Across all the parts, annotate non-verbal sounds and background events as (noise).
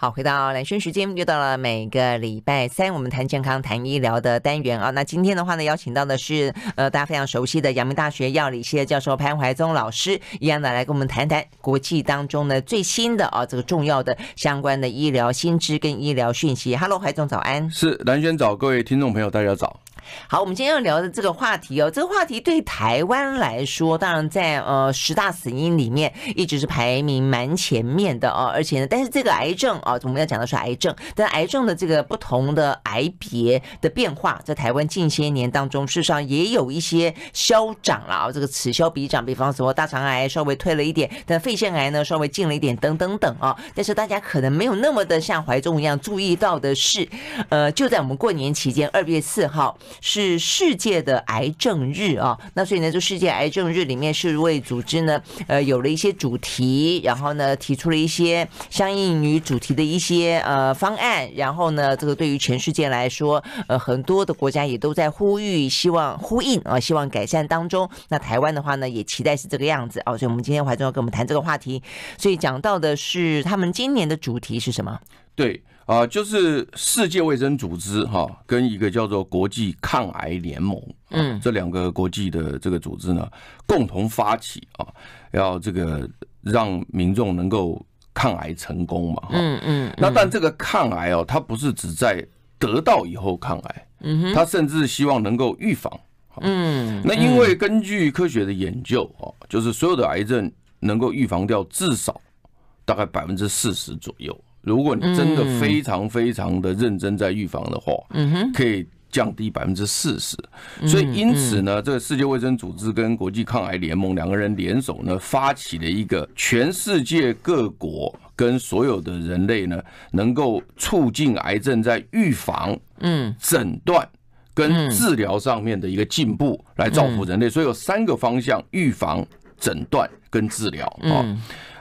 好，回到蓝轩时间，又到了每个礼拜三我们谈健康、谈医疗的单元啊。那今天的话呢，邀请到的是呃大家非常熟悉的阳明大学药理系的教授潘怀宗老师，一样的来跟我们谈谈国际当中呢最新的啊这个重要的相关的医疗新知跟医疗讯息。Hello，怀宗早安。是蓝轩早，各位听众朋友大家早。好，我们今天要聊的这个话题哦，这个话题对台湾来说，当然在呃十大死因里面一直是排名蛮前面的哦，而且呢，但是这个癌症啊，我们要讲的是癌症，但癌症的这个不同的癌别的变化，在台湾近些年当中，事实上也有一些消长了啊，这个此消彼长，比方说大肠癌稍微退了一点，但肺腺癌呢稍微进了一点，等等等啊，但是大家可能没有那么的像怀中一样注意到的是，呃，就在我们过年期间，二月四号。是世界的癌症日啊，那所以呢，就世界癌症日里面，世卫组织呢，呃，有了一些主题，然后呢，提出了一些相应于主题的一些呃方案，然后呢，这个对于全世界来说，呃，很多的国家也都在呼吁，希望呼应啊，希望改善当中。那台湾的话呢，也期待是这个样子啊，所以我们今天怀中要跟我们谈这个话题，所以讲到的是他们今年的主题是什么？对。啊，就是世界卫生组织哈，跟一个叫做国际抗癌联盟，嗯，这两个国际的这个组织呢，共同发起啊，要这个让民众能够抗癌成功嘛，嗯嗯。那但这个抗癌哦，它不是只在得到以后抗癌，嗯哼，它甚至希望能够预防，嗯。那因为根据科学的研究哦，就是所有的癌症能够预防掉至少大概百分之四十左右。如果你真的非常非常的认真在预防的话，可以降低百分之四十。所以因此呢，这个世界卫生组织跟国际抗癌联盟两个人联手呢，发起了一个全世界各国跟所有的人类呢，能够促进癌症在预防、嗯诊断跟治疗上面的一个进步，来造福人类。所以有三个方向：预防、诊断跟治疗啊。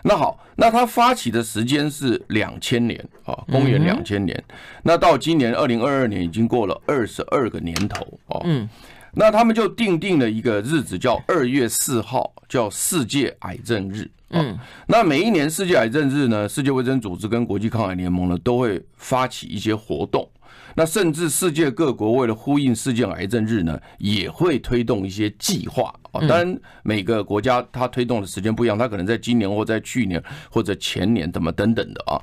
那好，那它发起的时间是两千年啊，公元两千年。那到今年二零二二年，已经过了二十二个年头哦。嗯，那他们就定定了一个日子，叫二月四号，叫世界癌症日。嗯，那每一年世界癌症日呢，世界卫生组织跟国际抗癌联盟呢，都会发起一些活动。那甚至世界各国为了呼应世界癌症日呢，也会推动一些计划啊。当然，每个国家它推动的时间不一样，它可能在今年或在去年或者前年怎么等等的啊。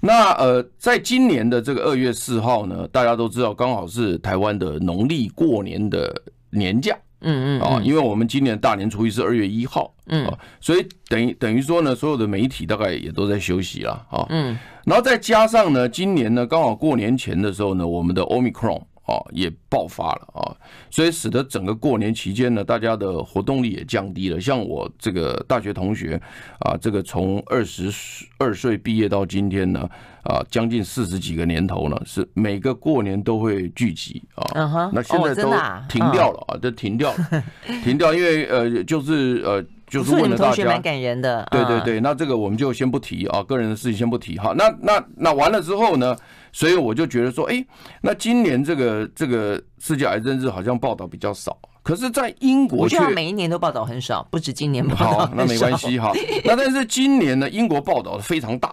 那呃，在今年的这个二月四号呢，大家都知道，刚好是台湾的农历过年的年假。嗯嗯啊，因为我们今年大年初一是二月一号，嗯，所以等于等于说呢，所有的媒体大概也都在休息了啊。嗯，然后再加上呢，今年呢刚好过年前的时候呢，我们的 Omicron 啊也爆发了啊，所以使得整个过年期间呢，大家的活动力也降低了。像我这个大学同学啊，这个从二十二岁毕业到今天呢。啊，将近四十几个年头呢，是每个过年都会聚集啊。嗯哼，那现在都停掉了啊，都停掉了，停掉，因为呃，就是呃，就是问了大家，蛮感人的。对对对，那这个我们就先不提啊，个人的事情先不提哈。那那那完了之后呢，所以我就觉得说，哎，那今年这个这个世界癌症日好像报道比较少，可是，在英国却每一年都报道很少，不止今年报道。好，那没关系哈。(laughs) 那但是今年呢，英国报道的非常大。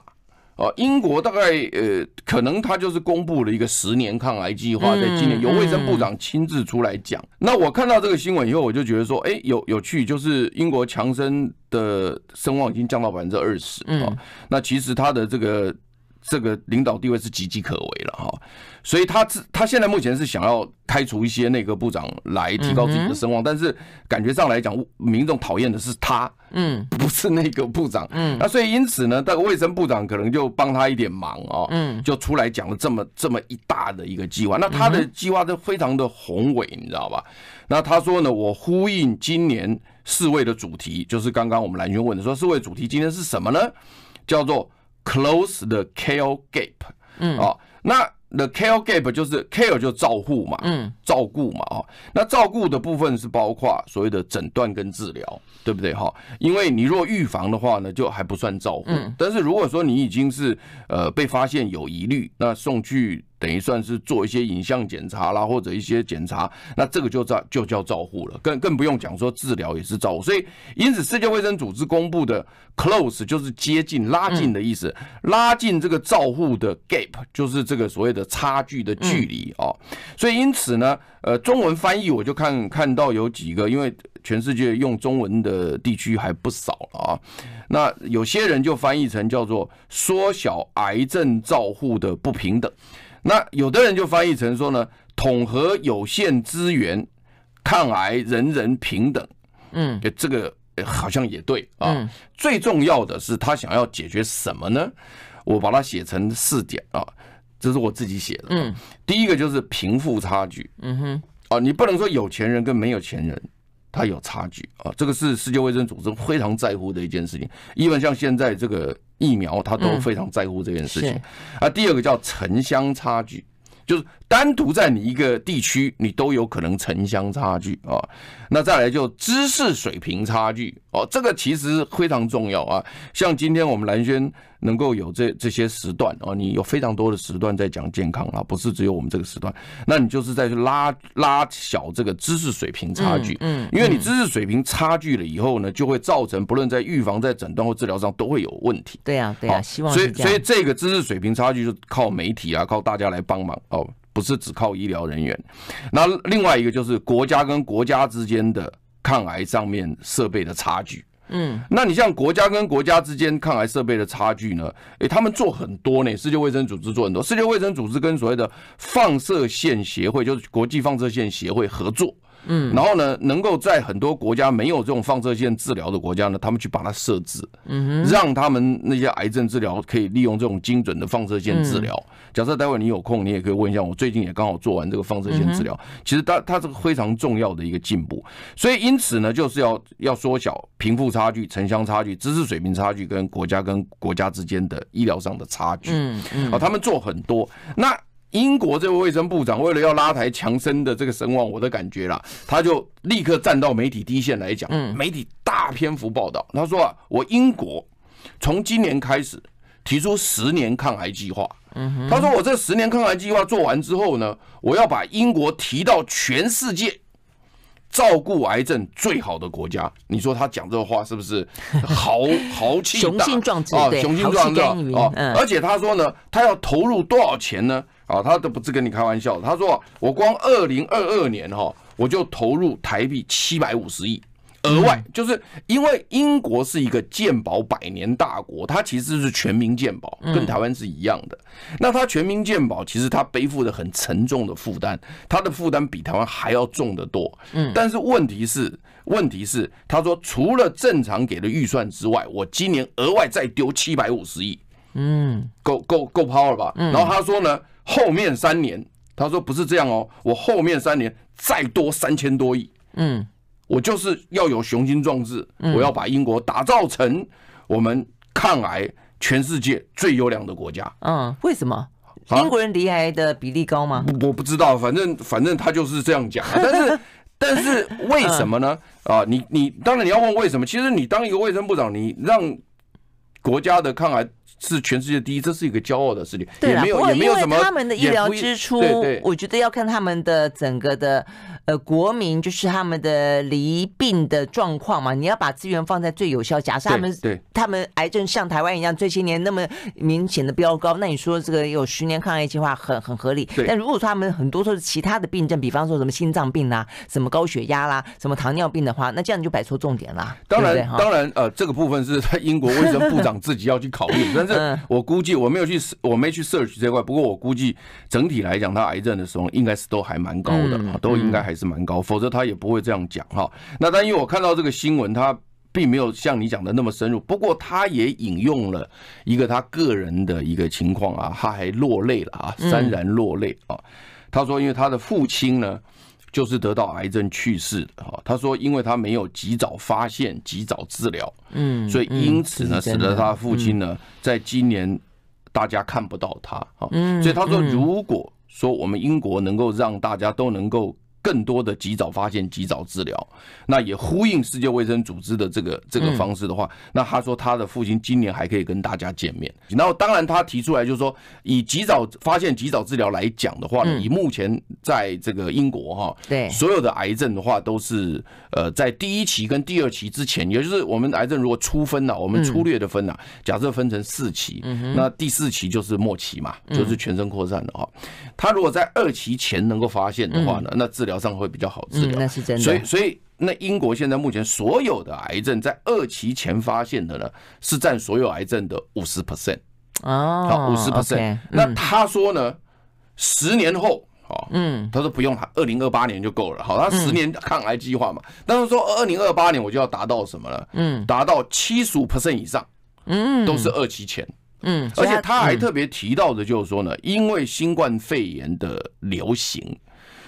啊，英国大概呃，可能他就是公布了一个十年抗癌计划，在今年由卫生部长亲自出来讲。那我看到这个新闻以后，我就觉得说，哎，有有趣，就是英国强生的声望已经降到百分之二十啊。那其实他的这个。这个领导地位是岌岌可危了哈，所以他他现在目前是想要开除一些内阁部长来提高自己的声望，但是感觉上来讲，民众讨厌的是他，嗯，不是内阁部长，嗯，那所以因此呢，这个卫生部长可能就帮他一点忙啊，嗯，就出来讲了这么这么一大的一个计划，那他的计划都非常的宏伟，你知道吧？那他说呢，我呼应今年世卫的主题，就是刚刚我们兰萱问的，说世卫主题今天是什么呢？叫做。Close the care gap，嗯，哦，那 the care gap 就是 care 就照护嘛，嗯，照顾嘛，哦，那照顾的部分是包括所谓的诊断跟治疗，对不对？哈，因为你若预防的话呢，就还不算照护，但是如果说你已经是呃被发现有疑虑，那送去等于算是做一些影像检查啦，或者一些检查，那这个就叫就叫照护了，更更不用讲说治疗也是照护。所以因此世界卫生组织公布的 close 就是接近、拉近的意思，拉近这个照护的 gap 就是这个所谓的差距的距离啊。所以因此呢，呃，中文翻译我就看看到有几个，因为全世界用中文的地区还不少啊。那有些人就翻译成叫做缩小癌症照护的不平等。那有的人就翻译成说呢，统合有限资源，抗癌人人平等。嗯，这个好像也对啊。最重要的是他想要解决什么呢？我把它写成四点啊，这是我自己写的。嗯，第一个就是贫富差距。嗯哼，啊，你不能说有钱人跟没有钱人他有差距啊，这个是世界卫生组织非常在乎的一件事情。因为像现在这个。疫苗，它都非常在乎这件事情。啊，第二个叫城乡差距，就是单独在你一个地区，你都有可能城乡差距啊。那再来就知识水平差距哦，这个其实非常重要啊。像今天我们蓝轩能够有这这些时段哦，你有非常多的时段在讲健康啊，不是只有我们这个时段，那你就是在去拉拉小这个知识水平差距。嗯，因为你知识水平差距了以后呢，就会造成不论在预防、在诊断或治疗上都会有问题。对啊，对啊，希望所以所以这个知识水平差距就靠媒体啊，靠大家来帮忙哦。不是只靠医疗人员，那另外一个就是国家跟国家之间的抗癌上面设备的差距。嗯，那你像国家跟国家之间抗癌设备的差距呢？诶，他们做很多呢。世界卫生组织做很多，世界卫生组织跟所谓的放射线协会，就是国际放射线协会合作。嗯，然后呢，能够在很多国家没有这种放射线治疗的国家呢，他们去把它设置，嗯，让他们那些癌症治疗可以利用这种精准的放射线治疗。假设待会你有空，你也可以问一下我，最近也刚好做完这个放射线治疗。其实它它是个非常重要的一个进步。所以因此呢，就是要要缩小贫富差距、城乡差距、知识水平差距跟国家跟国家之间的医疗上的差距。嗯嗯，啊他们做很多那。英国这位卫生部长为了要拉抬强生的这个声望，我的感觉啦，他就立刻站到媒体第一线来讲，媒体大篇幅报道。他说啊，我英国从今年开始提出十年抗癌计划。他说我这十年抗癌计划做完之后呢，我要把英国提到全世界照顾癌症最好的国家。你说他讲这话是不是豪 (laughs) 豪气大？雄心壮志啊，雄心壮志啊！而且他说呢，他要投入多少钱呢？啊，他都不是跟你开玩笑。他说，我光二零二二年哈，我就投入台币七百五十亿，额外就是因为英国是一个健保百年大国，它其实是全民健保，跟台湾是一样的。那它全民健保其实它背负的很沉重的负担，它的负担比台湾还要重得多。嗯，但是问题是，问题是，他说除了正常给的预算之外，我今年额外再丢七百五十亿，嗯，够够够抛了吧？然后他说呢？后面三年，他说不是这样哦，我后面三年再多三千多亿，嗯，我就是要有雄心壮志，我要把英国打造成我们抗癌全世界最优良的国家。嗯，为什么？英国人离癌的比例高吗？我不知道，反正反正他就是这样讲。但是 (laughs) 但是为什么呢？啊，你你当然你要问为什么？其实你当一个卫生部长，你让国家的抗癌。是全世界第一，这是一个骄傲的事情。对，也没有也没有什么他们的医疗支出，对对我觉得要看他们的整个的。呃，国民就是他们的离病的状况嘛，你要把资源放在最有效。假设他们对他们癌症像台湾一样，这些年那么明显的飙高，那你说这个有十年抗癌计划很很合理。但如果说他们很多都是其他的病症，比方说什么心脏病啦、什么高血压啦、什么糖尿病的话，那这样你就摆错重点啦。当然，当然，呃，这个部分是在英国卫生部长自己要去考虑。(laughs) 但是我估计我没有去，我没去 search 这块。不过我估计整体来讲，他癌症的时候应该是都还蛮高的，都应该还。还是蛮高，否则他也不会这样讲哈。那但因为我看到这个新闻，他并没有像你讲的那么深入。不过他也引用了一个他个人的一个情况啊，他还落泪了啊，潸然落泪啊。他说，因为他的父亲呢，就是得到癌症去世的哈。他说，因为他没有及早发现、及早治疗，嗯，所以因此呢，使得他父亲呢，在今年大家看不到他啊。所以他说，如果说我们英国能够让大家都能够更多的及早发现、及早治疗，那也呼应世界卫生组织的这个这个方式的话，那他说他的父亲今年还可以跟大家见面。然后当然他提出来就是说，以及早发现、及早治疗来讲的话，以目前在这个英国哈，对所有的癌症的话都是呃在第一期跟第二期之前，也就是我们癌症如果粗分呐，我们粗略的分呐，假设分成四期，那第四期就是末期嘛，就是全身扩散的哈。他如果在二期前能够发现的话呢，那治疗。疗上会比较好治疗，那是真的。所以，所以那英国现在目前所有的癌症在二期前发现的呢，是占所有癌症的五十 percent 哦，好，五十 percent。那他说呢，十年后，好，嗯，他说不用，他二零二八年就够了。好，他十年抗癌计划嘛，但是说二零二八年我就要达到什么了？嗯，达到七十五 percent 以上，嗯，都是二期前，嗯，而且他还特别提到的就是说呢，因为新冠肺炎的流行。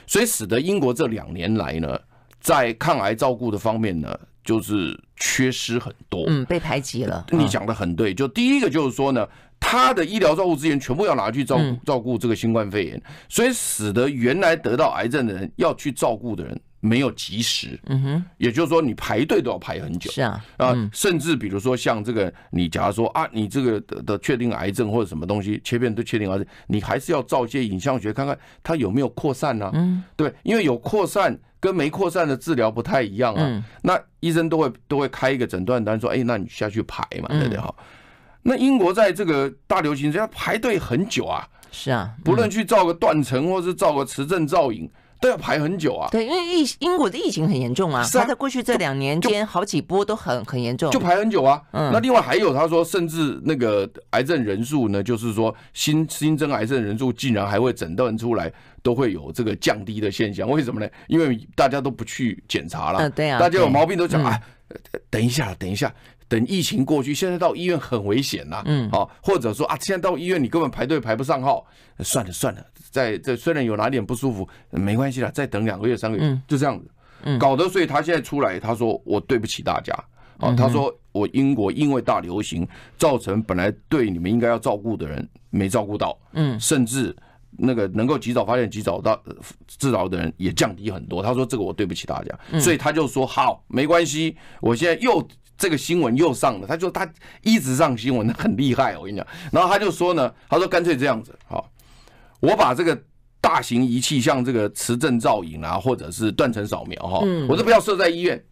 所以使得英国这两年来呢，在抗癌照顾的方面呢，就是缺失很多，嗯，被排挤了。你讲的很对，就第一个就是说呢，他的医疗照顾资源全部要拿去照顾照顾这个新冠肺炎，所以使得原来得到癌症的人要去照顾的人。没有及时，嗯哼，也就是说你排队都要排很久，是啊，啊，甚至比如说像这个，你假如说啊，你这个的的确定癌症或者什么东西切片都确定癌症，你还是要照一些影像学看看它有没有扩散呢？嗯，对，因为有扩散跟没扩散的治疗不太一样啊。那医生都会都会开一个诊断单说，哎，那你下去排嘛，对不对？哈，那英国在这个大流行之下排队很久啊，是啊，不论去照个断层或是照个磁振造影。都要排很久啊！对，因为疫英国的疫情很严重啊，他在过去这两年间好几波都很很严重，就排很久啊。嗯，那另外还有他说，甚至那个癌症人数呢，就是说新新增癌症人数竟然还会诊断出来都会有这个降低的现象，为什么呢？因为大家都不去检查了，对啊，大家有毛病都讲啊，等一下，等一下。等疫情过去，现在到医院很危险呐。嗯，好，或者说啊，现在到医院你根本排队排不上号，算了算了，在这虽然有哪点不舒服，没关系了，再等两个月三个月，就这样子。嗯，搞得所以他现在出来，他说我对不起大家啊，他说我英国因为大流行造成本来对你们应该要照顾的人没照顾到，嗯，甚至那个能够及早发现、及早到治疗的人也降低很多。他说这个我对不起大家，所以他就说好，没关系，我现在又。这个新闻又上了，他就他一直上新闻，很厉害。我跟你讲，然后他就说呢，他说干脆这样子，好，我把这个大型仪器，像这个磁振造影啊，或者是断层扫描哈，我都不要设在医院，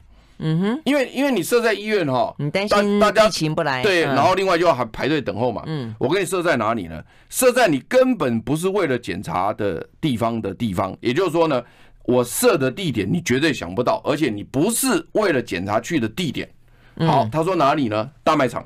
嗯哼，因为因为你设在医院哈，你担心大家疫情不来，对，然后另外就要还排队等候嘛，嗯，我给你设在哪里呢？设在你根本不是为了检查的地方的地方，也就是说呢，我设的地点你绝对想不到，而且你不是为了检查去的地点。好，他说哪里呢？大卖场，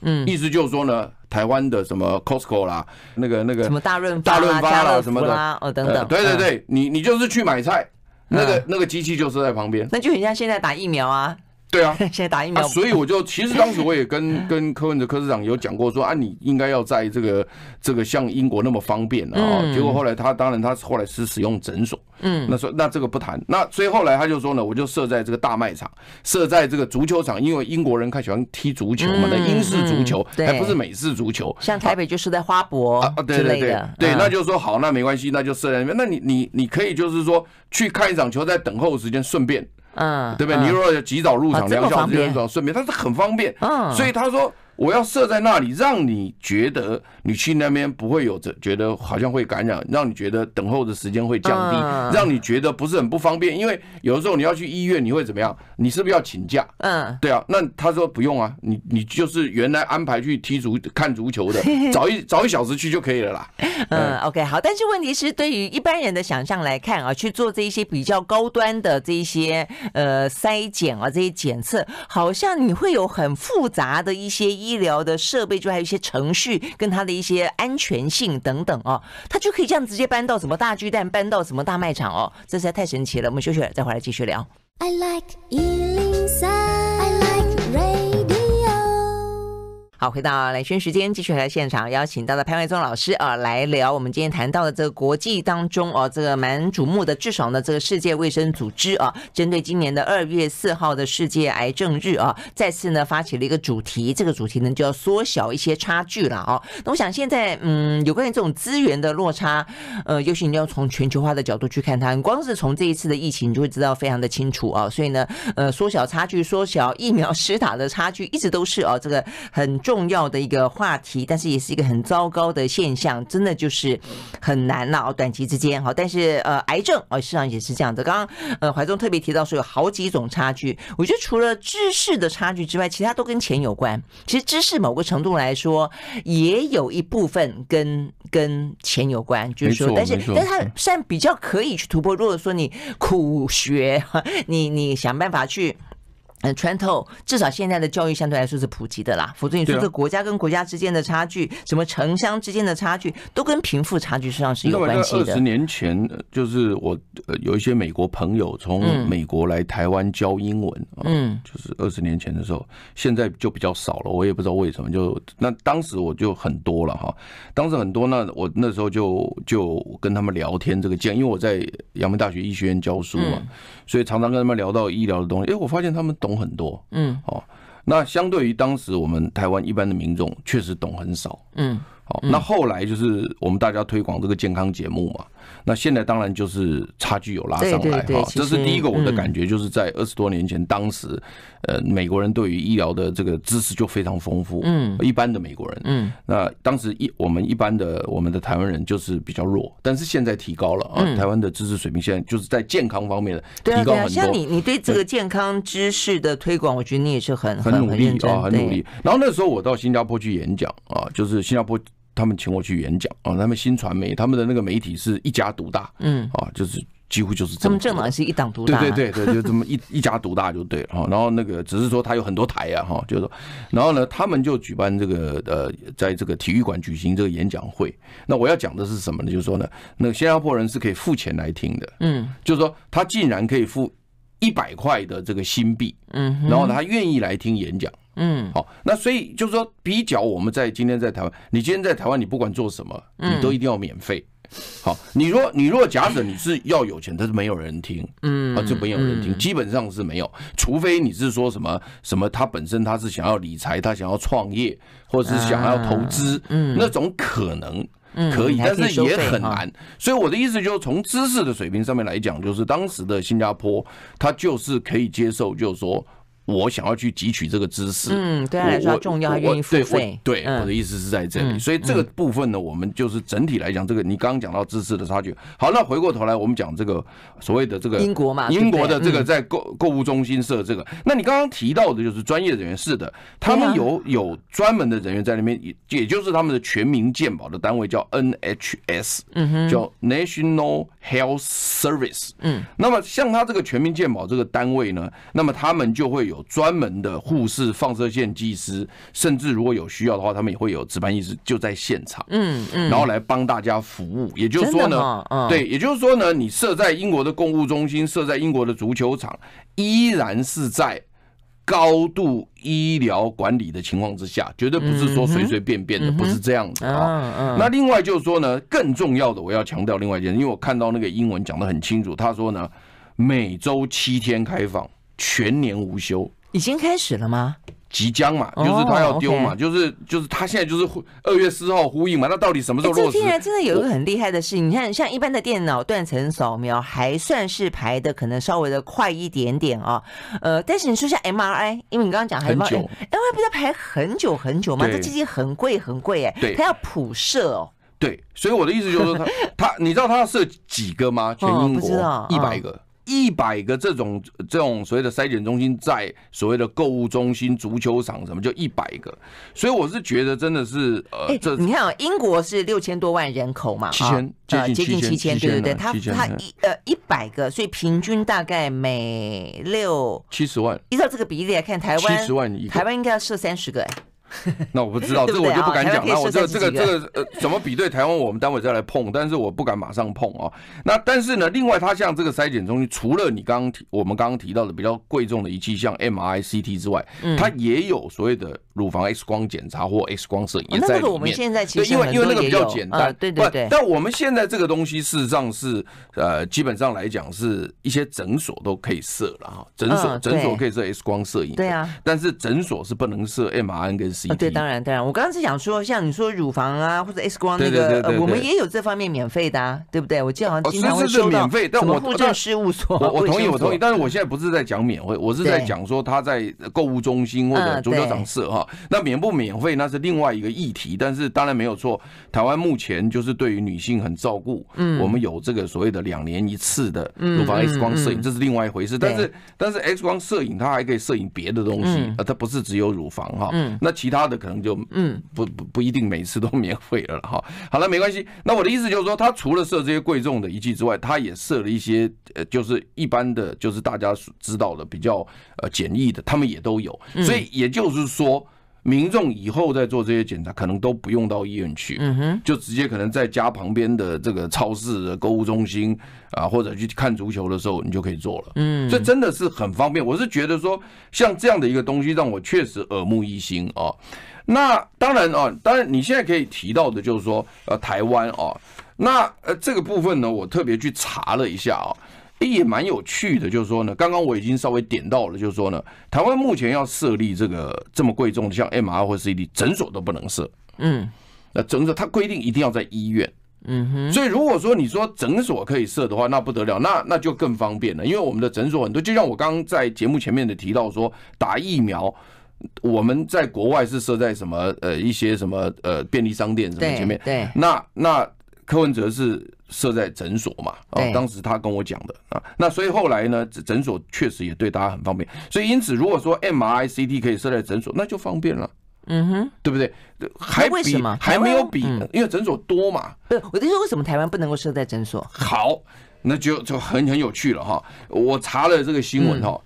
嗯，意思就是说呢，台湾的什么 Costco 啦，那个那个什么大润大润发啦什么的，哦等等，对对对，你你就是去买菜，那个那个机器就是在旁边，那就很像现在打疫苗啊。对啊，(laughs) 现在打疫苗，所以我就其实当时我也跟 (laughs) 跟柯文哲柯市长有讲过说啊，你应该要在这个这个像英国那么方便啊。结果后来他当然他后来是使用诊所，嗯，那说那这个不谈。那所以后来他就说呢，我就设在这个大卖场，设在这个足球场，因为英国人看喜欢踢足球嘛，那英式足球还不是美式足球。像台北就是在花博啊，对对对，对，那就是说好，那没关系，那就设在那边。那你你你可以就是说去看一场球，在等候时间顺便。嗯，对不对？你如果及早入场，两小时就能顺便，他是很方便。嗯，所以他说。我要设在那里，让你觉得你去那边不会有这觉得好像会感染，让你觉得等候的时间会降低，让你觉得不是很不方便。因为有的时候你要去医院，你会怎么样？你是不是要请假？嗯，对啊。那他说不用啊，你你就是原来安排去踢足看足球的，(laughs) 早一早一小时去就可以了啦。嗯，OK，好。但是问题是，对于一般人的想象来看啊，去做这一些比较高端的这一些呃筛检啊，这些检测，好像你会有很复杂的一些。医疗的设备就还有一些程序，跟它的一些安全性等等哦，它就可以这样直接搬到什么大巨蛋，搬到什么大卖场哦，这实在太神奇了。我们休息了，再回来继续聊。I like 好，回到来宣时间，继续来现场邀请到的潘伟宗老师啊，来聊我们今天谈到的这个国际当中哦，这个蛮瞩目的，至少呢，这个世界卫生组织啊，针对今年的二月四号的世界癌症日啊，再次呢发起了一个主题，这个主题呢就要缩小一些差距了啊。那我想现在嗯，有关于这种资源的落差，呃，尤其你要从全球化的角度去看它，你光是从这一次的疫情，你就会知道非常的清楚啊。所以呢，呃，缩小差距，缩小疫苗施打的差距，一直都是啊，这个很。重要的一个话题，但是也是一个很糟糕的现象，真的就是很难呐哦，短期之间哈。但是呃，癌症哦，实际上也是这样的。刚刚呃，怀中特别提到说有好几种差距，我觉得除了知识的差距之外，其他都跟钱有关。其实知识某个程度来说，也有一部分跟跟钱有关，就是说，但是但是它算比较可以去突破。如果说你苦学，你你想办法去。嗯，穿透至少现在的教育相对来说是普及的啦，否则你说这个国家跟国家之间的差距，什么城乡之间的差距，都跟贫富差距实际上是有关系的。二十年前，就是我有一些美国朋友从美国来台湾教英文，嗯，就是二十年前的时候，现在就比较少了，我也不知道为什么。就那当时我就很多了哈，当时很多，那我那时候就就跟他们聊天这个讲，因为我在阳明大学医学院教书嘛，所以常常跟他们聊到医疗的东西。哎，我发现他们懂。懂很多，嗯，哦，那相对于当时我们台湾一般的民众，确实懂很少，嗯。好，那后来就是我们大家推广这个健康节目嘛。那现在当然就是差距有拉上来哈，这是第一个我的感觉，就是在二十多年前，当时呃美国人对于医疗的这个知识就非常丰富，嗯，一般的美国人，嗯，那当时一我们一般的我们的台湾人就是比较弱，但是现在提高了啊，台湾的知识水平现在就是在健康方面的提高很多。像你你对这个健康知识的推广，我觉得你也是很很努力啊，很努力。然后那时候我到新加坡去演讲啊，就是新加坡。他们请我去演讲啊，他们新传媒，他们的那个媒体是一家独大，嗯啊，就是几乎就是他们政党是一党独大，对对对对，(laughs) 就这么一一家独大就对了哈。然后那个只是说他有很多台啊哈，就是说，然后呢，他们就举办这个呃，在这个体育馆举行这个演讲会。那我要讲的是什么呢？就是说呢，那个新加坡人是可以付钱来听的，嗯，就是说他竟然可以付一百块的这个新币，嗯，然后他愿意来听演讲。嗯，好，那所以就是说，比较我们在今天在台湾，你今天在台湾，你不管做什么，你都一定要免费。好，你若你若假设你是要有钱，但是没有人听，嗯，啊，就没有人听，基本上是没有，除非你是说什么什么，他本身他是想要理财，他想要创业，或者是想要投资，嗯，那种可能可以，但是也很难。所以我的意思就是，从知识的水平上面来讲，就是当时的新加坡，他就是可以接受，就是说。我想要去汲取这个知识，嗯，对他来说重要，他愿意付费。对，我的意思是在这里，所以这个部分呢，我们就是整体来讲，这个你刚刚讲到知识的差距。好，那回过头来，我们讲这个所谓的这个英国嘛，英国的这个在购购物中心设这个，那你刚刚提到的就是专业人员，是的，他们有有专门的人员在那边，也也就是他们的全民健保的单位叫 NHS，嗯哼，叫 National Health Service，嗯，那么像他这个全民健保这个单位呢，那么他们就会有。专门的护士、放射线技师，甚至如果有需要的话，他们也会有值班医师就在现场，嗯嗯，然后来帮大家服务。也就是说呢，对，也就是说呢，你设在英国的购物中心，设在英国的足球场，依然是在高度医疗管理的情况之下，绝对不是说随随便便的，不是这样的啊。那另外就是说呢，更重要的，我要强调另外一件事，因为我看到那个英文讲的很清楚，他说呢，每周七天开放。全年无休，已经开始了吗？即将嘛，就是他要丢嘛，就是就是他现在就是二月四号呼应嘛，那到底什么时候落实？这现在真的有一个很厉害的事，你看，像一般的电脑断层扫描还算是排的可能稍微的快一点点啊，呃，但是你说像 MRI，因为你刚刚讲还 MRI，MRI 不是要排很久很久吗？这机器很贵很贵哎，对，它要普射哦。对，所以我的意思就是说，他他你知道他要设几个吗？(laughs) 全英国一百个。一百个这种这种所谓的筛检中心，在所谓的购物中心、足球场什么，就一百个。所以我是觉得真的是呃，这你看啊，英国是六千多万人口嘛，七千接近七千，对对对，他他一呃一百个，所以平均大概每六七十万。依照这个比例来看，台湾七十万台湾应该要设三十个哎。(laughs) 那我不知道，这个我就不敢讲。那我这个这个这个呃，怎么比对台湾？我们单位再来碰，但是我不敢马上碰啊。那但是呢，另外它像这个筛检中心，除了你刚刚提我们刚刚提到的比较贵重的仪器，像 MRI、CT 之外，它也有所谓的乳房 X 光检查或 X 光摄影也在里面。我们现在其实因为因为那个比较简单，对对对。但我们现在这个东西事实上是呃，基本上来讲是一些诊所都可以设了哈，诊所诊所可以设 X 光摄影，对啊。但是诊所是不能设 MRI 跟 CT。对，当然当然。我刚刚是想说，像你说乳房啊，或者 X 光那个，我们也有这方面免费的，啊，对不对？我记得好像经常会收到什么护照事务所。我我同意，我同意。但是我现在不是在讲免费，我是在讲说他在购物中心或者足球场设哈。那免不免费那是另外一个议题。但是当然没有错，台湾目前就是对于女性很照顾。嗯，我们有这个所谓的两年一次的乳房 X 光摄影，这是另外一回事。但是但是 X 光摄影它还可以摄影别的东西，呃，它不是只有乳房哈。嗯，那其他的可能就。嗯，不不不一定每次都免费了哈。好了，没关系。那我的意思就是说，他除了设这些贵重的仪器之外，他也设了一些呃，就是一般的，就是大家知道的比较呃简易的，他们也都有。所以也就是说，民众以后在做这些检查，可能都不用到医院去，嗯哼，就直接可能在家旁边的这个超市的购物中心啊，或者去看足球的时候，你就可以做了。嗯，这真的是很方便。我是觉得说，像这样的一个东西，让我确实耳目一新啊。那当然啊，当然你现在可以提到的，就是说，呃，台湾啊，那呃这个部分呢，我特别去查了一下啊，也蛮有趣的，就是说呢，刚刚我已经稍微点到了，就是说呢，台湾目前要设立这个这么贵重的，像 MR 或 CD，诊所都不能设，嗯，那诊所它规定一定要在医院，嗯哼，所以如果说你说诊所可以设的话，那不得了，那那就更方便了，因为我们的诊所很多，就像我刚刚在节目前面的提到说，打疫苗。我们在国外是设在什么呃一些什么呃便利商店什么前面，对，对。那那柯文哲是设在诊所嘛？啊，当时他跟我讲的啊，那所以后来呢，诊所确实也对大家很方便。所以因此，如果说 MRI CT 可以设在诊所，那就方便了。嗯哼，对不对？还为什么还没有比？因为诊所多嘛。不，我就说为什么台湾不能够设在诊所？好，那就就很很有趣了哈。我查了这个新闻哈，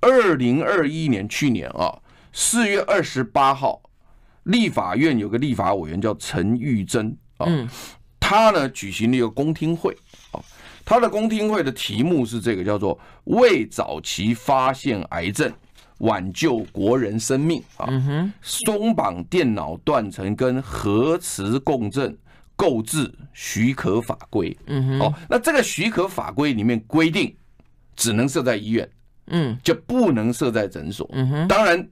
二零二一年去年啊。四月二十八号，立法院有个立法委员叫陈玉珍啊，他呢举行了一个公听会。啊，他的公听会的题目是这个叫做“为早期发现癌症，挽救国人生命”啊，松绑电脑断层跟核磁共振购置许可法规，嗯哦，那这个许可法规里面规定，只能设在医院，嗯，就不能设在诊所，嗯哼，当然。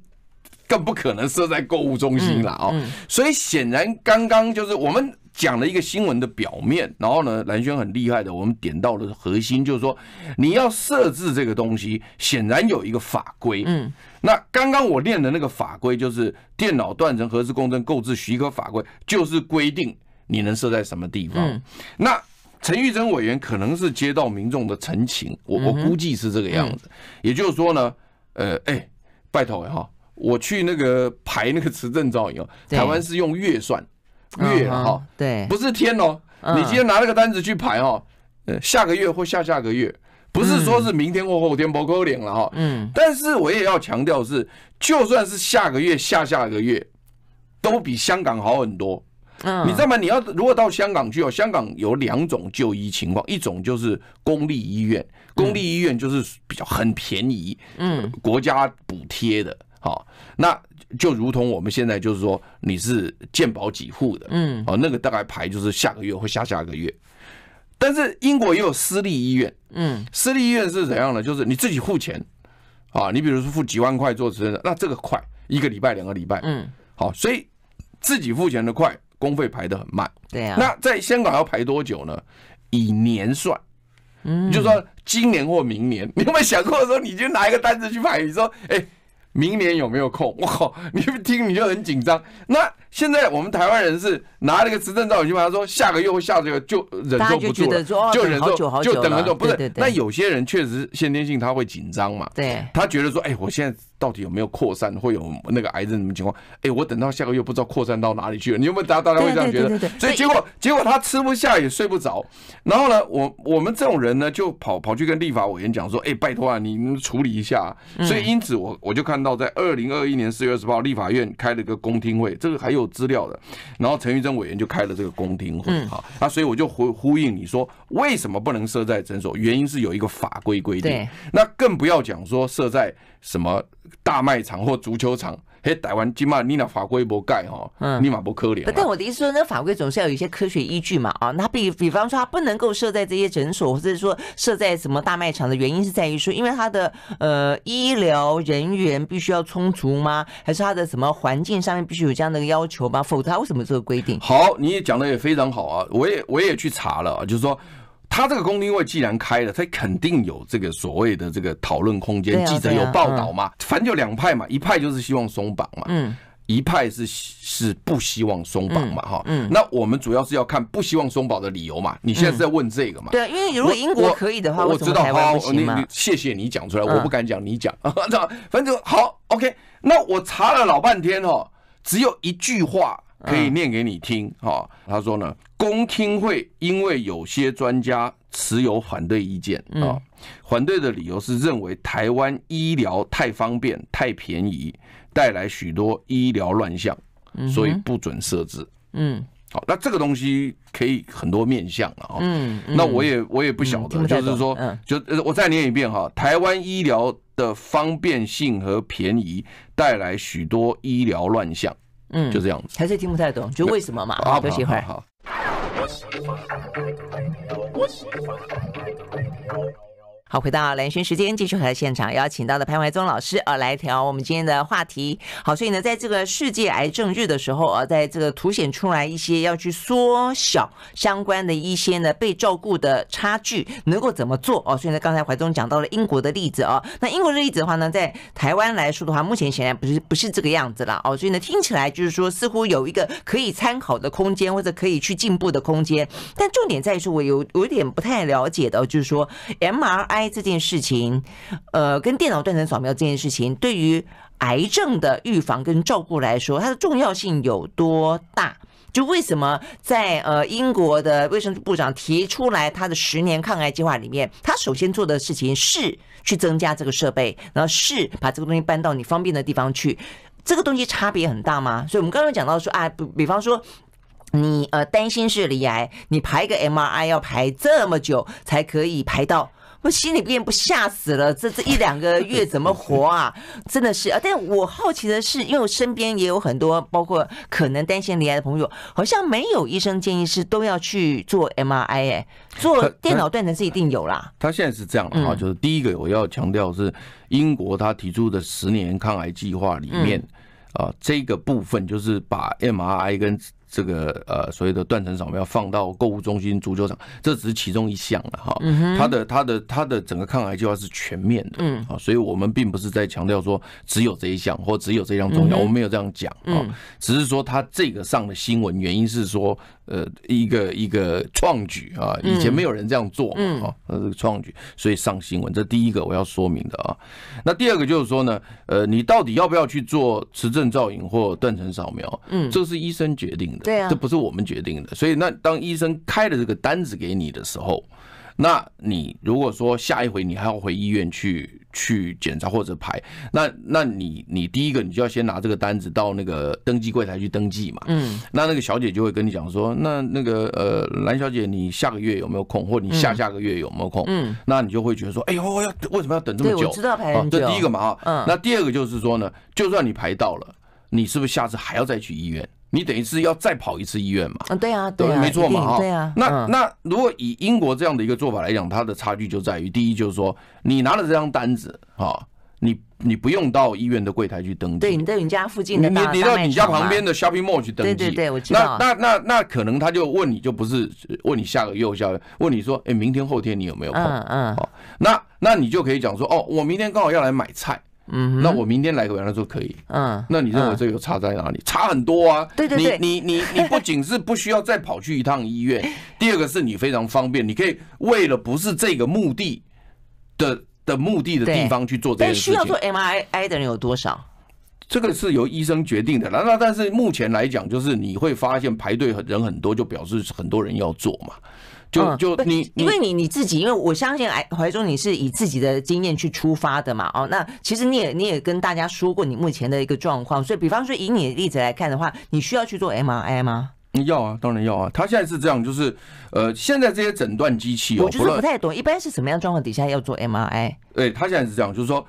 更不可能设在购物中心了哦！所以显然刚刚就是我们讲了一个新闻的表面，然后呢，蓝轩很厉害的，我们点到了核心，就是说你要设置这个东西，显然有一个法规。嗯，那刚刚我念的那个法规就是电脑断层核磁共振购置许可法规，就是规定你能设在什么地方。那陈玉珍委员可能是接到民众的陈情，我我估计是这个样子。也就是说呢，呃，哎，拜托哈。我去那个排那个磁振造影，台湾是用月算，月哈，对，不是天哦。你今天拿那个单子去排哦，呃，下个月或下下个月，不是说是明天或后天不可能了哈。嗯。但是我也要强调是，就算是下个月、下下个月，都比香港好很多。嗯。你知道吗？你要如果到香港去哦，香港有两种就医情况，一种就是公立医院，公立医院就是比较很便宜，嗯，国家补贴的。好，那就如同我们现在就是说，你是健保给付的，嗯，哦，那个大概排就是下个月或下下个月。但是英国也有私立医院，嗯，私立医院是怎样的？就是你自己付钱，啊，你比如说付几万块做实验，那这个快，一个礼拜、两个礼拜，嗯，好，所以自己付钱的快，公费排的很慢，对呀。那在香港要排多久呢？以年算，嗯，就说今年或明年，(laughs) 你有没有想过说，你就拿一个单子去排？你说，哎。明年有没有空？我靠，你不听你就很紧张。那现在我们台湾人是拿了个磁振造影机，他说下个月或下个月就忍受不住了，就忍受就等很久。不是，那有些人确实先天性他会紧张嘛。对，他觉得说，哎，我现在到底有没有扩散，会有那个癌症什么情况？哎，我等到下个月不知道扩散到哪里去了。你有没有大家大家会这样觉得？所以结果结果他吃不下也睡不着。然后呢，我我们这种人呢，就跑跑去跟立法委员讲说：“哎，拜托啊，你们处理一下。”所以因此我我就看到在二零二一年四月二十八号，立法院开了个公听会，这个还有资料的。然后陈玉珍委员就开了这个公听会，好，那所以我就呼呼应你说，为什么不能设在诊所？原因是有一个法规规定。那更不要讲说设在什么。大卖场或足球场，嘿，台湾起码你那法规不盖哈，嗯，你嘛不可怜。但我的意思说，那法规总是要有一些科学依据嘛，啊，那比比方说，它不能够设在这些诊所，或者是说设在什么大卖场的原因是在于说，因为它的呃医疗人员必须要充足吗？还是它的什么环境上面必须有这样的一个要求吗？否则它为什么这个规定？好，你也讲的也非常好啊，我也我也去查了，就是说。他这个公听会既然开了，他肯定有这个所谓的这个讨论空间。记者有报道嘛？反正就两派嘛，一派就是希望松绑嘛，嗯，一派是是不希望松绑嘛，哈，嗯。那我们主要是要看不希望松绑的理由嘛。你现在是在问这个嘛？对，因为如果英国可以的话，我知道。好，你你谢谢你讲出来，我不敢讲，你讲。(laughs) 反正好，OK。那我查了老半天哦，只有一句话。可以念给你听哈，他说呢，公听会因为有些专家持有反对意见啊，反对的理由是认为台湾医疗太方便、太便宜，带来许多医疗乱象，所以不准设置。嗯，好，那这个东西可以很多面向了啊。嗯，那我也我也不晓得，就是说，就我再念一遍哈，台湾医疗的方便性和便宜带来许多医疗乱象。嗯，就这样子，还是听不太懂，就为什么嘛？好，休息一会儿。好。好，回到蓝轩时间，继续和现场邀请到的潘怀宗老师啊，来聊我们今天的话题。好，所以呢，在这个世界癌症日的时候啊，在这个凸显出来一些要去缩小相关的一些呢被照顾的差距，能够怎么做哦？所以呢，刚才怀宗讲到了英国的例子啊，那英国的例子的话呢，在台湾来说的话，目前显然不是不是这个样子了哦。所以呢，听起来就是说似乎有一个可以参考的空间，或者可以去进步的空间。但重点在于说，我有有点不太了解的，就是说 MRI。这件事情，呃，跟电脑断层扫描这件事情，对于癌症的预防跟照顾来说，它的重要性有多大？就为什么在呃英国的卫生部长提出来他的十年抗癌计划里面，他首先做的事情是去增加这个设备，然后是把这个东西搬到你方便的地方去。这个东西差别很大吗？所以我们刚刚讲到说，啊，比方说你呃担心是离癌，你排个 MRI 要排这么久才可以排到。我心里边不吓死了，这这一两个月怎么活啊？(laughs) 真的是啊！但我好奇的是，因为我身边也有很多，包括可能担心罹癌的朋友，好像没有医生建议是都要去做 MRI 哎，做电脑断层是一定有啦。他现在是这样的啊，就是第一个我要强调是英国他提出的十年抗癌计划里面啊，这个部分就是把 MRI 跟这个呃，所谓的断层扫描放到购物中心、足球场，这只是其中一项了哈。它的、它的、它的整个抗癌计划是全面的，嗯，啊，所以我们并不是在强调说只有这一项或只有这一项重要，我们没有这样讲啊，只是说它这个上的新闻原因是说。呃，一个一个创举啊，以前没有人这样做嘛，啊，这个创举，所以上新闻，这第一个我要说明的啊。那第二个就是说呢，呃，你到底要不要去做磁振造影或断层扫描？嗯，这是医生决定的，对啊，这不是我们决定的。所以那当医生开了这个单子给你的时候，那你如果说下一回你还要回医院去去检查或者排，那那你你第一个你就要先拿这个单子到那个登记柜台去登记嘛。嗯。那那个小姐就会跟你讲说，那那个呃蓝小姐，你下个月有没有空，或者你下下个月有没有空？嗯。那你就会觉得说，哎呦，我要为什么要等这么久？我知道排很久。这第一个嘛啊。嗯。那第二个就是说呢，就算你排到了，你是不是下次还要再去医院？你等于是要再跑一次医院嘛？啊，对啊，对，没错嘛，哈，对啊。那那如果以英国这样的一个做法来讲，它的差距就在于，第一就是说，你拿了这张单子，哈，你你不用到医院的柜台去登记，对，你到你家附近的，你你到你家旁边的 shopping mall 去登记，对对对，我知道。那那那那可能他就问你就不是问你下个月下个月，问你说，哎，明天后天你有没有空？嗯嗯。好，那那你就可以讲说，哦，我明天刚好要来买菜。嗯，那我明天来个，原来说可以。嗯，那你认为这个差在哪里？差很多啊。对对对，你你你你 (laughs) 不仅是不需要再跑去一趟医院，第二个是你非常方便，你可以为了不是这个目的的的目的的地方去做这件事情。但需要做 MRI 的人有多少？这个是由医生决定的。那那但是目前来讲，就是你会发现排队很人很多，就表示很多人要做嘛。就就你，因为你你自己，因为我相信哎，怀忠你是以自己的经验去出发的嘛。哦，那其实你也你也跟大家说过你目前的一个状况，所以比方说以你的例子来看的话，你需要去做 MRI 吗？要啊，当然要啊。他现在是这样，就是呃，现在这些诊断机器，我就是不太懂，一般是什么样状况底下要做 MRI？对，他现在是这样，就是说。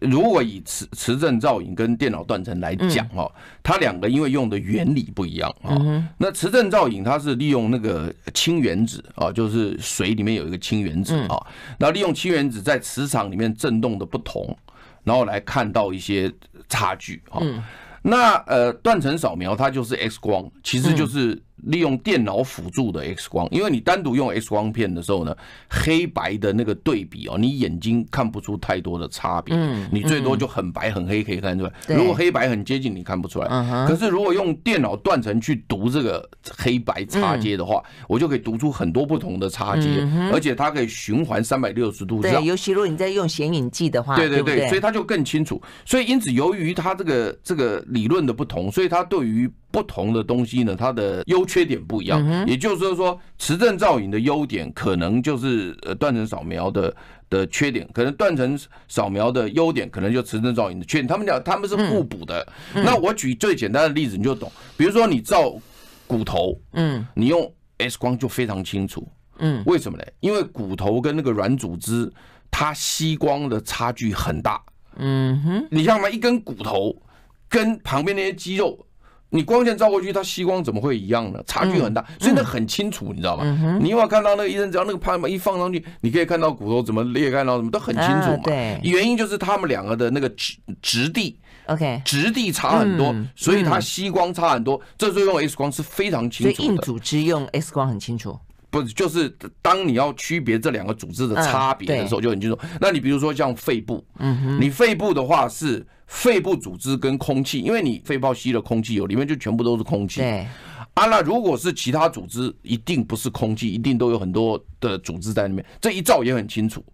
如果以磁磁振造影跟电脑断层来讲哦，它两个因为用的原理不一样啊。那磁振造影它是利用那个氢原子啊，就是水里面有一个氢原子啊，然后利用氢原子在磁场里面振动的不同，然后来看到一些差距啊。那呃断层扫描它就是 X 光，其实就是。利用电脑辅助的 X 光，因为你单独用 X 光片的时候呢，黑白的那个对比哦，你眼睛看不出太多的差别，你最多就很白很黑可以看出来。如果黑白很接近，你看不出来。可是如果用电脑断层去读这个黑白差阶的话，我就可以读出很多不同的差阶，而且它可以循环三百六十度。对，尤其如果你在用显影剂的话，对对对，所以它就更清楚。所以因此，由于它这个这个理论的不同，所以它对于不同的东西呢，它的优缺点不一样。也就是说，磁振造影的优点可能就是呃断层扫描的的缺点，可能断层扫描的优点可能就磁振造影的缺点。他们俩他们是互补的。那我举最简单的例子你就懂，比如说你照骨头，嗯，你用 X 光就非常清楚，嗯，为什么呢？因为骨头跟那个软组织它吸光的差距很大，嗯哼，你像嘛一根骨头。跟旁边那些肌肉，你光线照过去，它吸光怎么会一样呢？差距很大，所以那很清楚，你知道吗？你有没有看到那个医生，只要那个拍板一放上去，你可以看到骨头怎么裂开，然后什么都很清楚嘛。对，原因就是他们两个的那个质质地，OK，质地差很多，所以它吸光差很多。这时候用 X 光是非常清楚的。硬组织用 X 光很清楚，不就是当你要区别这两个组织的差别的时候就很清楚。那你比如说像肺部，嗯，你肺部的话是。肺部组织跟空气，因为你肺泡吸了空气有，里面就全部都是空气。对，啊，那如果是其他组织，一定不是空气，一定都有很多的组织在里面。这一照也很清楚，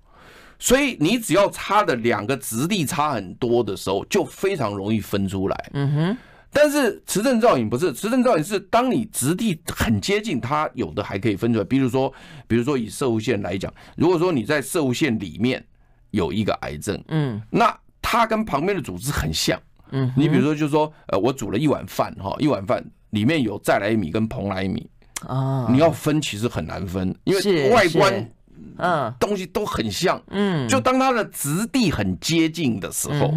所以你只要差的两个质地差很多的时候，就非常容易分出来。嗯哼。但是磁振造影不是，磁振造影是当你质地很接近，它有的还可以分出来。比如说，比如说以射物线来讲，如果说你在射物线里面有一个癌症，嗯，那。它跟旁边的组织很像，嗯，你比如说，就是说，呃，我煮了一碗饭哈，一碗饭里面有再来米跟蓬莱米，啊，你要分其实很难分，因为外观，嗯，东西都很像，嗯，就当它的质地很接近的时候。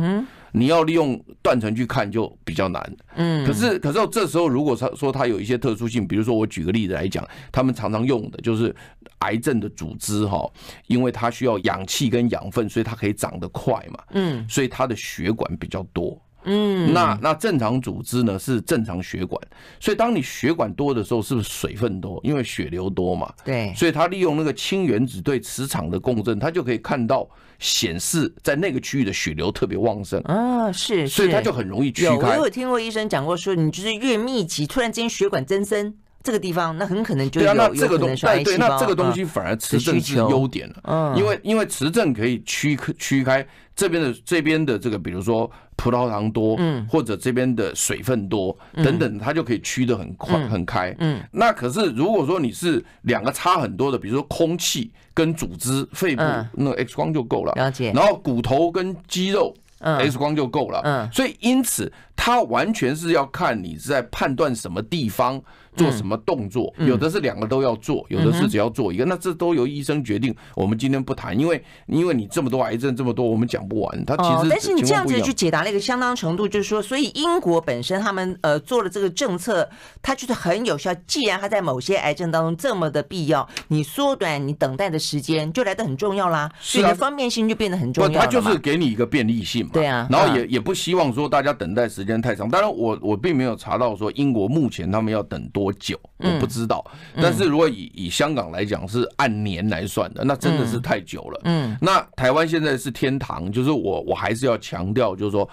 你要利用断层去看就比较难，嗯，可是可是这时候如果他说它有一些特殊性，比如说我举个例子来讲，他们常常用的就是癌症的组织哈，因为它需要氧气跟养分，所以它可以长得快嘛，嗯，所以它的血管比较多。嗯，那那正常组织呢是正常血管，所以当你血管多的时候，是不是水分多？因为血流多嘛。对，所以它利用那个氢原子对磁场的共振，它就可以看到显示在那个区域的血流特别旺盛。啊，是，所以它就很容易驱开。我有听过医生讲过，说你就是越密集，突然间血管增生。这个地方，那很可能就有对啊，那这个东西，对对，那这个东西反而磁振是优点了，嗯，因为因为磁振可以驱驱开这边的这边的这个，比如说葡萄糖多，嗯，或者这边的水分多等等，它就可以驱得很快很开，嗯，那可是如果说你是两个差很多的，比如说空气跟组织、肺部，那 X 光就够了，了解，然后骨头跟肌肉。X 光就够了，嗯，所以因此它完全是要看你是在判断什么地方做什么动作，有的是两个都要做，有的是只要做一个，那这都由医生决定。我们今天不谈，因为因为你这么多癌症这么多，我们讲不完。他其实，但是你这样子去解答了一个相当程度，就是说，所以英国本身他们呃做了这个政策，它就是很有效。既然它在某些癌症当中这么的必要，你缩短你等待的时间就来的很重要啦，所以你的方便性就变得很重要。它就是给你一个便利性嘛。对啊，然后也也不希望说大家等待时间太长。当然，我我并没有查到说英国目前他们要等多久，我不知道。但是如果以以香港来讲是按年来算的，那真的是太久了。嗯，那台湾现在是天堂，就是我我还是要强调，就是说。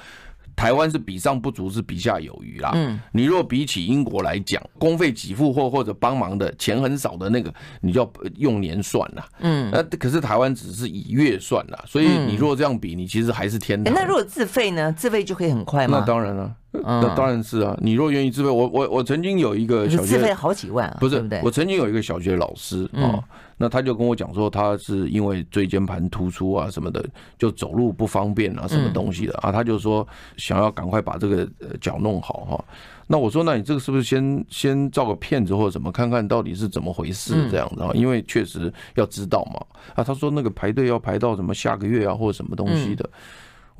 台湾是比上不足，是比下有余啦。嗯，你若比起英国来讲，公费给付或或者帮忙的钱很少的那个，你就要用年算啦。嗯，那可是台湾只是以月算啦，所以你若这样比，你其实还是天堂。那如果自费呢？自费就可以很快吗？那当然了。那当然是啊，你若愿意自费，我我我曾经有一个小学自费好几万啊，不是对不对？我曾经有一个小学老师啊，那他就跟我讲说，他是因为椎间盘突出啊什么的，就走路不方便啊，什么东西的啊，他就说想要赶快把这个脚弄好哈。那我说，那你这个是不是先先照个片子或者怎么看看到底是怎么回事这样子啊？因为确实要知道嘛。啊，他说那个排队要排到什么下个月啊，或者什么东西的。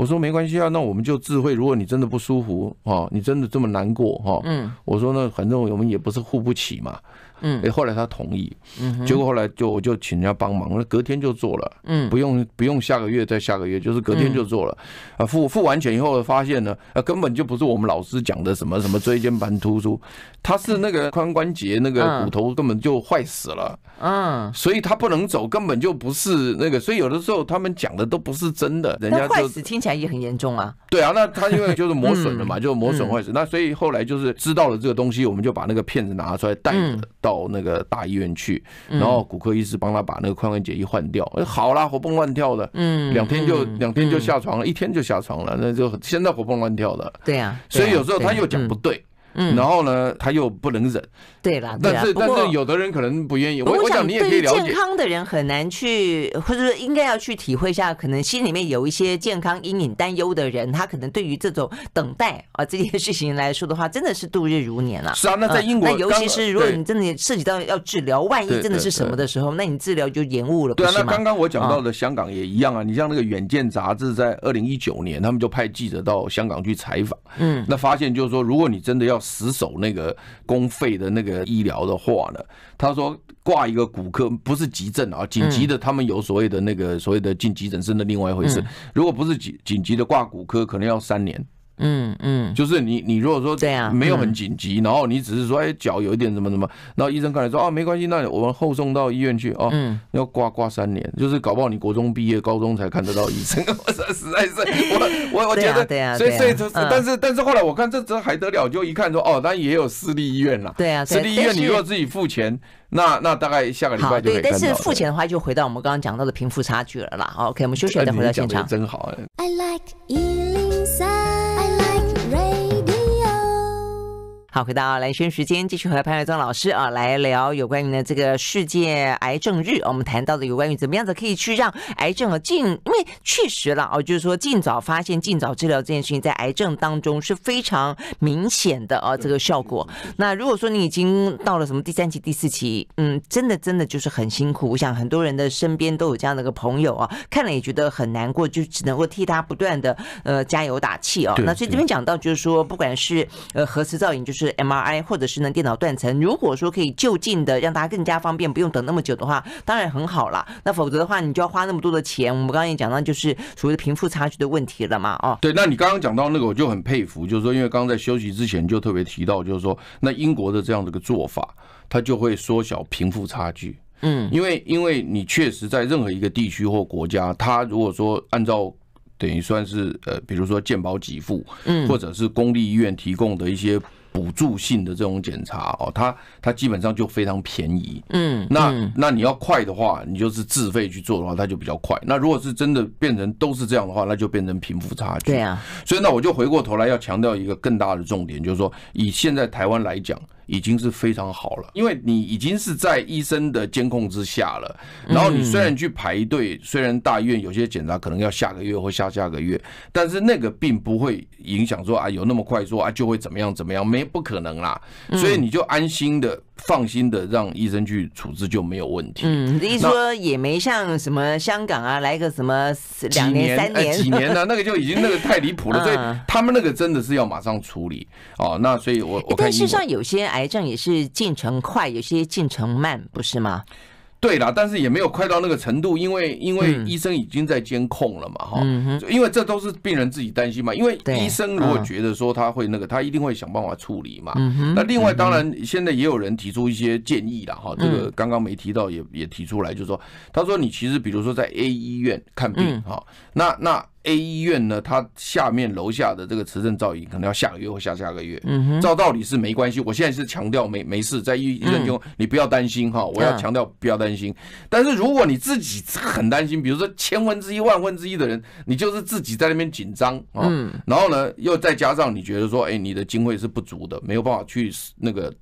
我说没关系啊，那我们就智慧。如果你真的不舒服啊，你真的这么难过哈，嗯，我说那反正我们也不是护不起嘛。嗯，哎，后来他同意，嗯，结果后来就我就请人家帮忙，那隔天就做了，嗯，不用不用下个月再下个月，就是隔天就做了，啊，付付完钱以后发现呢，啊，根本就不是我们老师讲的什么什么椎间盘突出，他是那个髋关节那个骨头根本就坏死了，嗯，所以他不能走，根本就不是那个，所以有的时候他们讲的都不是真的，人家就坏死听起来也很严重啊，对啊，那他因为就是磨损了嘛，(laughs) 就磨损坏死，那所以后来就是知道了这个东西，我们就把那个片子拿出来带着到。到那个大医院去，然后骨科医师帮他把那个髋关节一换掉，哎，好啦，活蹦乱跳的，嗯，两天就两天就下床了，一天就下床了，那就现在活蹦乱跳的，对呀，所以有时候他又讲不对。嗯，然后呢，他又不能忍，对了，但是但是有的人可能不愿意。我我想你也可以了解，健康的人很难去，或者说应该要去体会一下，可能心里面有一些健康阴影担忧的人，他可能对于这种等待啊这件事情来说的话，真的是度日如年了。是啊，那在英国，那尤其是如果你真的涉及到要治疗，万一真的是什么的时候，那你治疗就延误了。对啊，那刚刚我讲到的香港也一样啊。你像那个《远见》杂志在二零一九年，他们就派记者到香港去采访，嗯，那发现就是说，如果你真的要死守那个。呃，公费的那个医疗的话呢，他说挂一个骨科不是急症啊，紧急的他们有所谓的那个所谓的进急诊室的另外一回事，如果不是紧紧急的挂骨科，可能要三年。嗯嗯，就是你你如果说对啊，没有很紧急，然后你只是说哎脚有一点什么什么，然后医生看来说啊没关系，那我们后送到医院去哦，要挂挂三年，就是搞不好你国中毕业，高中才看得到医生，(laughs) 我说实在是我我我觉得，所以所以就是，但是但是后来我看这这还得了，就一看说哦，但也有私立医院了，对啊，私立医院你如果自己付钱，那那大概下个礼拜就可。对，但是付钱的话就回到我们刚刚讲到的贫富差距了啦。OK，我们休息再回到现场。真好。I like 好，回到蓝轩时间，继续和潘岳宗老师啊来聊有关于呢这个世界癌症日。我们谈到的有关于怎么样子可以去让癌症啊尽，因为确实了啊，就是说尽早发现、尽早治疗这件事情，在癌症当中是非常明显的啊这个效果。那如果说你已经到了什么第三期、第四期，嗯，真的真的就是很辛苦。我想很多人的身边都有这样的一个朋友啊，看了也觉得很难过，就只能够替他不断的呃加油打气哦。那所以这边讲到就是说，不管是呃核磁造影，就是是 MRI 或者是呢电脑断层，如果说可以就近的让大家更加方便，不用等那么久的话，当然很好了。那否则的话，你就要花那么多的钱。我们刚刚也讲到，就是所谓的贫富差距的问题了嘛。哦，对，那你刚刚讲到那个，我就很佩服，就是说，因为刚刚在休息之前就特别提到，就是说，那英国的这样的一个做法，它就会缩小贫富差距。嗯，因为因为你确实在任何一个地区或国家，它如果说按照等于算是呃，比如说健保给付，嗯，或者是公立医院提供的一些。补助性的这种检查哦，它它基本上就非常便宜，嗯，那那你要快的话，你就是自费去做的话，它就比较快。那如果是真的变成都是这样的话，那就变成贫富差距。对啊，所以那我就回过头来要强调一个更大的重点，就是说以现在台湾来讲。已经是非常好了，因为你已经是在医生的监控之下了。然后你虽然去排队，虽然大医院有些检查可能要下个月或下下个月，但是那个并不会影响说啊有那么快说啊就会怎么样怎么样，没不可能啦。所以你就安心的。放心的让医生去处置就没有问题。嗯，你说也没像什么香港啊，来个什么两年三年几年呢？(laughs) 那个就已经那个太离谱了，所以他们那个真的是要马上处理哦。那所以我我看事实上有些癌症也是进程快，有些进程慢，不是吗？对啦，但是也没有快到那个程度，因为因为医生已经在监控了嘛，哈、嗯，因为这都是病人自己担心嘛。因为医生如果觉得说他会那个，他一定会想办法处理嘛。嗯、那另外，当然现在也有人提出一些建议了，哈，这个刚刚没提到也也提出来，就是说，他说你其实比如说在 A 医院看病，哈，那那 A 医院呢，它下面楼下的这个磁振造影可能要下个月或下下个月。嗯哼，照道理是没关系。我现在是强调没没事，在医医院中你不要担心哈，我要强调不要担心。但是如果你自己很担心，比如说千分之一、万分之一的人，你就是自己在那边紧张啊，然后呢又再加上你觉得说，哎，你的经费是不足的，没有办法去那个。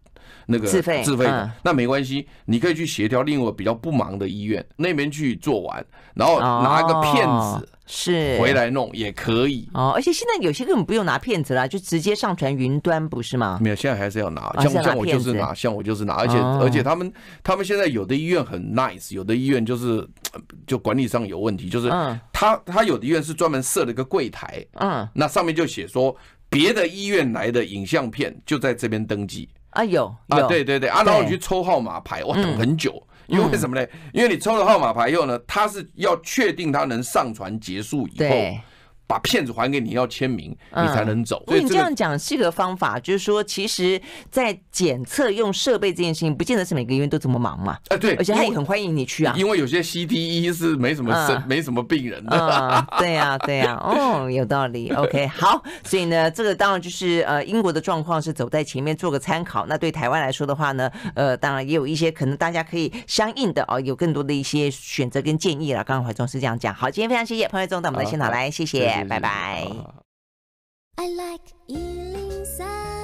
那个自费自费的，那没关系，你可以去协调另外比较不忙的医院那边去做完，然后拿一个片子是回来弄也可以哦。而且现在有些根本不用拿片子啦，就直接上传云端，不是吗？没有，现在还是要拿。像像我就是拿，像我就是拿，而且而且他们他们现在有的医院很 nice，有的医院就是就管理上有问题，就是他他有的医院是专门设了一个柜台，嗯，那上面就写说别的医院来的影像片就在这边登记。啊有啊对对对啊，然后你去抽号码牌，哇等很久，因为为什么呢？因为你抽了号码牌以后呢，他是要确定他能上传结束以后。把骗子还给你，要签名，你才能走。所以你这样讲是个方法，就是说，其实，在检测用设备这件事情，不见得是每个医院都这么忙嘛。哎，对，而且他也很欢迎你去啊。因为有些 CTE 是没什么生，没什么病人的。对呀，对呀，哦，有道理。OK，好，所以呢，这个当然就是呃，英国的状况是走在前面，做个参考。那对台湾来说的话呢，呃，当然也有一些可能大家可以相应的哦，有更多的一些选择跟建议了。刚刚怀中是这样讲。好，今天非常谢谢彭怀忠到我们的现场来，谢谢。拜拜。I like